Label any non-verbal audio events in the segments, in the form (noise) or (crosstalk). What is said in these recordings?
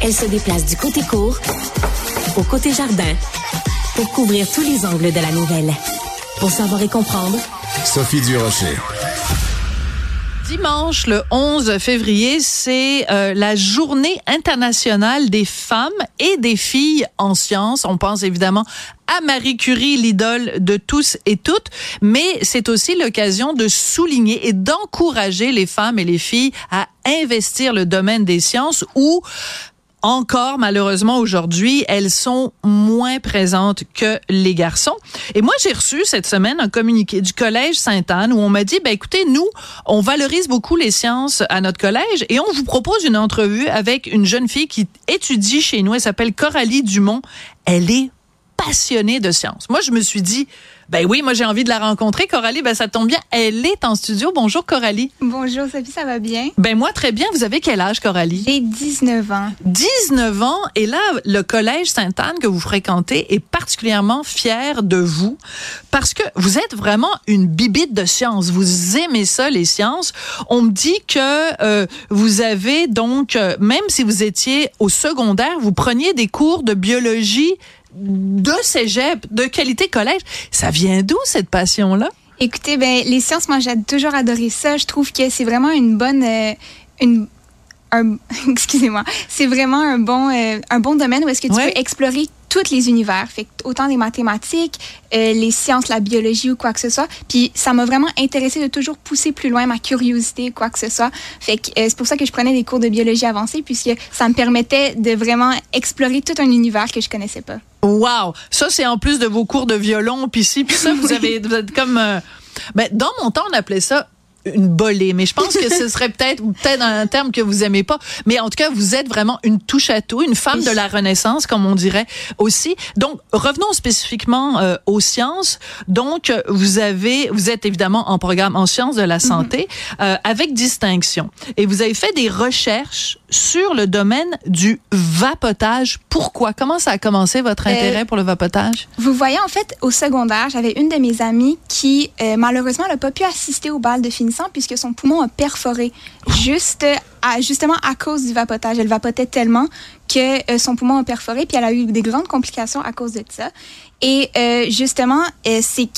Elle se déplace du côté court au côté jardin pour couvrir tous les angles de la nouvelle. Pour savoir et comprendre, Sophie Durocher. Dimanche, le 11 février, c'est euh, la journée internationale des femmes et des filles en sciences. On pense évidemment à Marie Curie, l'idole de tous et toutes, mais c'est aussi l'occasion de souligner et d'encourager les femmes et les filles à investir le domaine des sciences où encore malheureusement aujourd'hui, elles sont moins présentes que les garçons. Et moi, j'ai reçu cette semaine un communiqué du collège Sainte-Anne où on m'a dit, ben écoutez, nous, on valorise beaucoup les sciences à notre collège et on vous propose une entrevue avec une jeune fille qui étudie chez nous. Elle s'appelle Coralie Dumont. Elle est passionnée de sciences. Moi, je me suis dit, ben oui, moi j'ai envie de la rencontrer. Coralie, ben ça tombe bien, elle est en studio. Bonjour Coralie. Bonjour Sophie, ça va bien? Ben moi très bien. Vous avez quel âge Coralie? J'ai 19 ans. 19 ans et là le collège Sainte-Anne que vous fréquentez est particulièrement fier de vous parce que vous êtes vraiment une bibite de sciences. Vous aimez ça les sciences. On me dit que euh, vous avez donc euh, même si vous étiez au secondaire, vous preniez des cours de biologie de cégep, de qualité collège. Ça vient d'où cette passion-là? Écoutez, ben les sciences, moi j'ai toujours adoré ça. Je trouve que c'est vraiment une bonne, euh, une un, (laughs) excusez-moi, c'est vraiment un bon, euh, un bon domaine où est-ce que tu Ouais. peux explorer tous les univers. Fait que autant les mathématiques, euh, les sciences, la biologie ou quoi que ce soit. Puis ça m'a vraiment intéressé de toujours pousser plus loin ma curiosité, quoi que ce soit. Fait que euh, c'est pour ça que je prenais des cours de biologie avancée puisque ça me permettait de vraiment explorer tout un univers que je connaissais pas. Wow, ça c'est en plus de vos cours de violon puis ci puis ça vous avez vous êtes comme euh, ben dans mon temps on appelait ça une bolée, mais je pense que ce serait peut-être peut-être un terme que vous aimez pas, mais en tout cas vous êtes vraiment une touche à tout, une femme Oui. de la Renaissance comme on dirait aussi. Donc revenons spécifiquement euh, aux sciences. Donc vous avez vous êtes évidemment en programme en sciences de la santé euh, avec distinction et vous avez fait des recherches sur le domaine du vapotage. Pourquoi? Comment ça a commencé votre Euh, intérêt pour le vapotage? Vous voyez, en fait, au secondaire, j'avais une de mes amies qui, euh, malheureusement, n'a pas pu assister au bal de finissant puisque son poumon a perforé juste à, justement à cause du vapotage. Elle vapotait tellement que euh, son poumon a perforé, puis elle a eu des grandes complications à cause de ça. Et justement, c'est sais,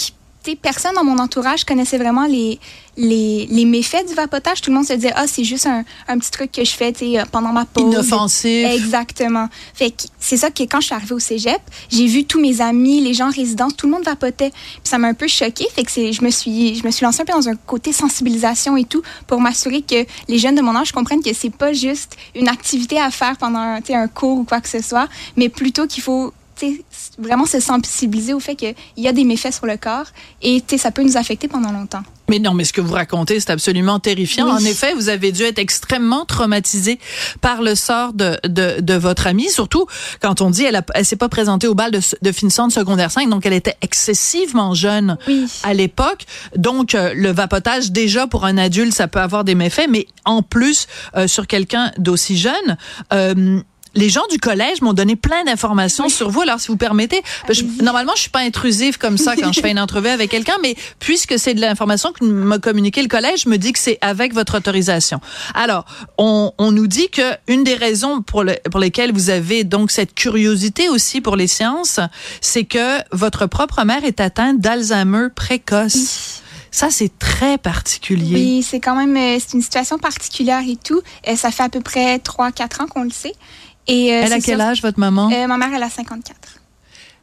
personne dans mon entourage connaissait vraiment les, les, les méfaits du vapotage. Tout le monde se disait, ah, c'est juste un, un petit truc que je fais sais, pendant ma pause. Inoffensif. Exactement. Fait que c'est ça que quand je suis arrivée au cégep, j'ai vu tous mes amis, les gens en résidence, tout le monde vapotait. Puis ça m'a un peu choquée. Fait que je me suis, je me suis lancée un peu dans un côté sensibilisation et tout pour m'assurer que les jeunes de mon âge comprennent que c'est pas juste une activité à faire pendant un, cours ou quoi que ce soit, mais plutôt qu'il faut vraiment se sensibiliser au fait qu'il y a des méfaits sur le corps et ça peut nous affecter pendant longtemps. Mais non, mais ce que vous racontez, c'est absolument terrifiant. Oui. En effet, vous avez dû être extrêmement traumatisé par le sort de, de, de votre amie, surtout quand on dit elle, a- elle s'est pas présentée au bal de, de finissant de secondaire 5, donc elle était excessivement jeune Oui. à l'époque. Donc, euh, le vapotage, déjà pour un adulte, ça peut avoir des méfaits, mais en plus, euh, sur quelqu'un d'aussi jeune, euh, les gens du collège m'ont donné plein d'informations sur vous. Alors, si vous permettez, je- normalement, je suis pas intrusive comme ça quand je fais une entrevue avec quelqu'un, mais puisque c'est de l'information que m'a communiqué le collège, je me dis que c'est avec votre autorisation. Alors, on, on nous dit que une des raisons pour, le- pour lesquelles vous avez donc cette curiosité aussi pour les sciences, c'est que votre propre mère est atteinte d'Alzheimer précoce. Ça, c'est très particulier. Oui, c'est quand même euh, c'est une situation particulière et tout. Euh, ça fait à peu près 3-4 ans qu'on le sait. Et, euh, Elle a quel âge, votre maman? Euh, ma mère, elle a 54.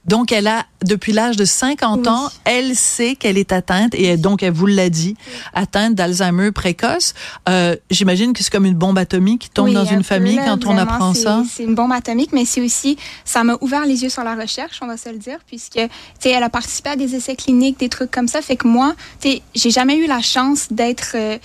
Donc, elle a, depuis l'âge de 50 Oui. ans, elle sait qu'elle est atteinte, et elle- donc elle vous l'a dit, atteinte d'Alzheimer précoce. Euh, J'imagine que c'est comme une bombe atomique qui tombe Oui, dans un une famille là, quand on apprend ça. C'est une bombe atomique, mais c'est aussi, ça m'a ouvert les yeux sur la recherche, on va se le dire, puisque, tu sais, elle a participé à des essais cliniques, des trucs comme ça. Fait que moi, tu sais, j'ai jamais eu la chance d'être, euh,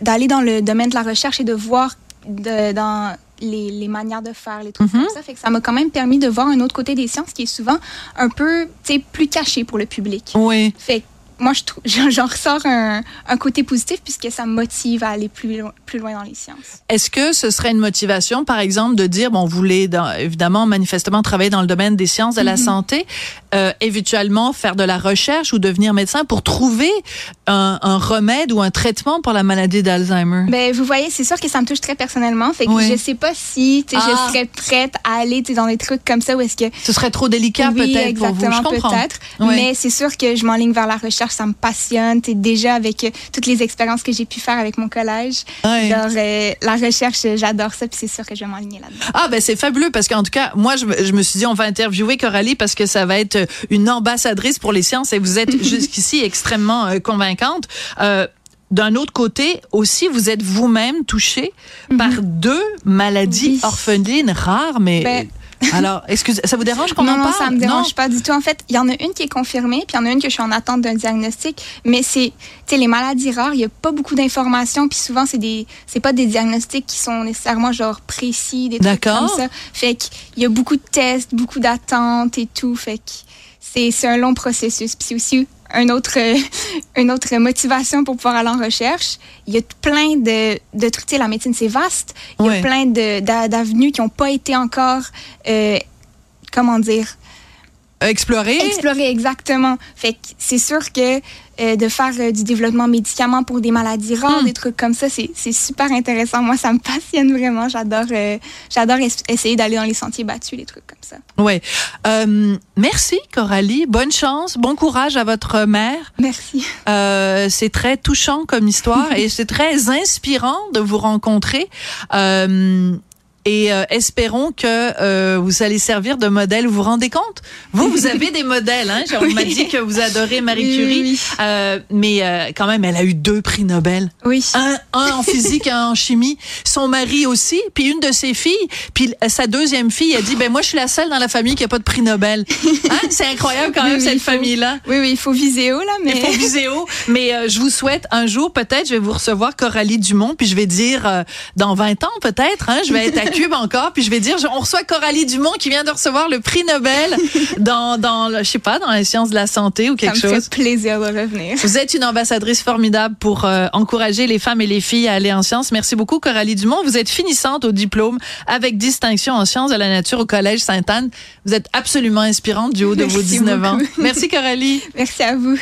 d'aller dans le domaine de la recherche et de voir de- dans les, les manières de faire, les trucs Mhm. comme ça. Fait que ça m'a quand même permis de voir un autre côté des sciences qui est souvent un peu, plus caché pour le public. Oui. Fait que moi, je (laughs) j'en ressors un, un côté positif puisque ça me motive à aller plus, lo- plus loin dans les sciences. Est-ce que ce serait une motivation, par exemple, de dire, bon, vous voulez dans- évidemment, manifestement, travailler dans le domaine des sciences de la Mhm. santé, euh, éventuellement faire de la recherche ou devenir médecin pour trouver un, un remède ou un traitement pour la maladie d'Alzheimer? Ben, vous voyez, c'est sûr que ça me touche très personnellement. Fait que Oui. je sais pas si Ah. je serais prête à aller dans des trucs comme ça où est-ce que. Ce serait trop délicat oui, peut-être pour vous. Je exactement, comprends. peut-être. Mais c'est sûr que je m'enligne vers la recherche. Ça me passionne. Sais, déjà, avec euh, toutes les expériences que j'ai pu faire avec mon collège. Genre, euh, la recherche, euh, j'adore ça. Puis c'est sûr que je vais m'enligner là-dedans. Ah ben c'est fabuleux parce qu'en tout cas moi je, me- je me suis dit on va interviewer Coralie parce que ça va être une ambassadrice pour les sciences et vous êtes (laughs) jusqu'ici extrêmement euh, Euh, d'un autre côté aussi vous êtes vous-même touchée par deux maladies Mhm. Oui. orphelines rares mais Ben- alors excusez ça vous dérange qu'on non, en non, parle? ça me dérange pas du tout. En fait, il y en a une qui est confirmée, puis il y en a une que je suis en attente d'un diagnostic. Mais c'est, tu sais, les maladies rares, il y a pas beaucoup d'informations, puis souvent c'est des, c'est pas des diagnostics qui sont nécessairement genre précis, des trucs comme ça. Fait qu'il y a beaucoup de tests, beaucoup d'attentes et tout. Fait que c'est, c'est un long processus. Puis c'est aussi un autre, euh, une autre motivation pour pouvoir aller en recherche. Il y a plein de, de trucs. Tu sais, la médecine, c'est vaste. Il y Ouais. a plein d'avenues qui n'ont pas été encore, euh, comment dire, explorer explorer exactement. Fait que c'est sûr que euh, de faire euh, du développement médicament pour des maladies rares, Hmm. des trucs comme ça, c'est c'est super intéressant. Moi, ça me passionne vraiment. J'adore euh, j'adore es- essayer d'aller dans les sentiers battus, les trucs comme ça. Euh, merci Coralie bonne chance bon courage à votre mère Merci. C'est très touchant comme histoire et (laughs) c'est très inspirant de vous rencontrer. Euh, et euh, espérons que euh, vous allez servir de modèle. Vous vous rendez compte? Vous, vous avez des modèles. Hein? On m'a dit que vous adorez Marie Oui, Curie, oui. Euh, mais euh, quand même, elle a eu deux prix Nobel. Oui. Un, un en physique, un en chimie. Son mari aussi, puis une de ses filles. Puis sa deuxième fille a dit, ben moi, je suis la seule dans la famille qui a pas de prix Nobel. (laughs) Hein? C'est incroyable quand même cette il faut- famille-là. Oui, oui, il faut viser haut, là, mais. Il faut (laughs) viser haut. Mais euh, je vous souhaite un jour, peut-être, je vais vous recevoir Coralie Dumont, puis je vais dire, euh, dans 20 ans peut-être, hein, je vais être à (laughs) Encore, puis je vais dire, on reçoit Coralie Dumont qui vient de recevoir le prix Nobel (laughs) dans, dans je sais pas, dans les sciences de la santé ou Ça quelque me chose. fait plaisir de revenir. Vous êtes une ambassadrice formidable pour euh, encourager les femmes et les filles à aller en sciences. Merci beaucoup, Coralie Dumont. Vous êtes finissante au diplôme avec distinction en sciences de la nature au Collège Sainte-Anne. Vous êtes absolument inspirante du haut de vos Merci 19 ans. beaucoup. Merci, Coralie. Merci à vous.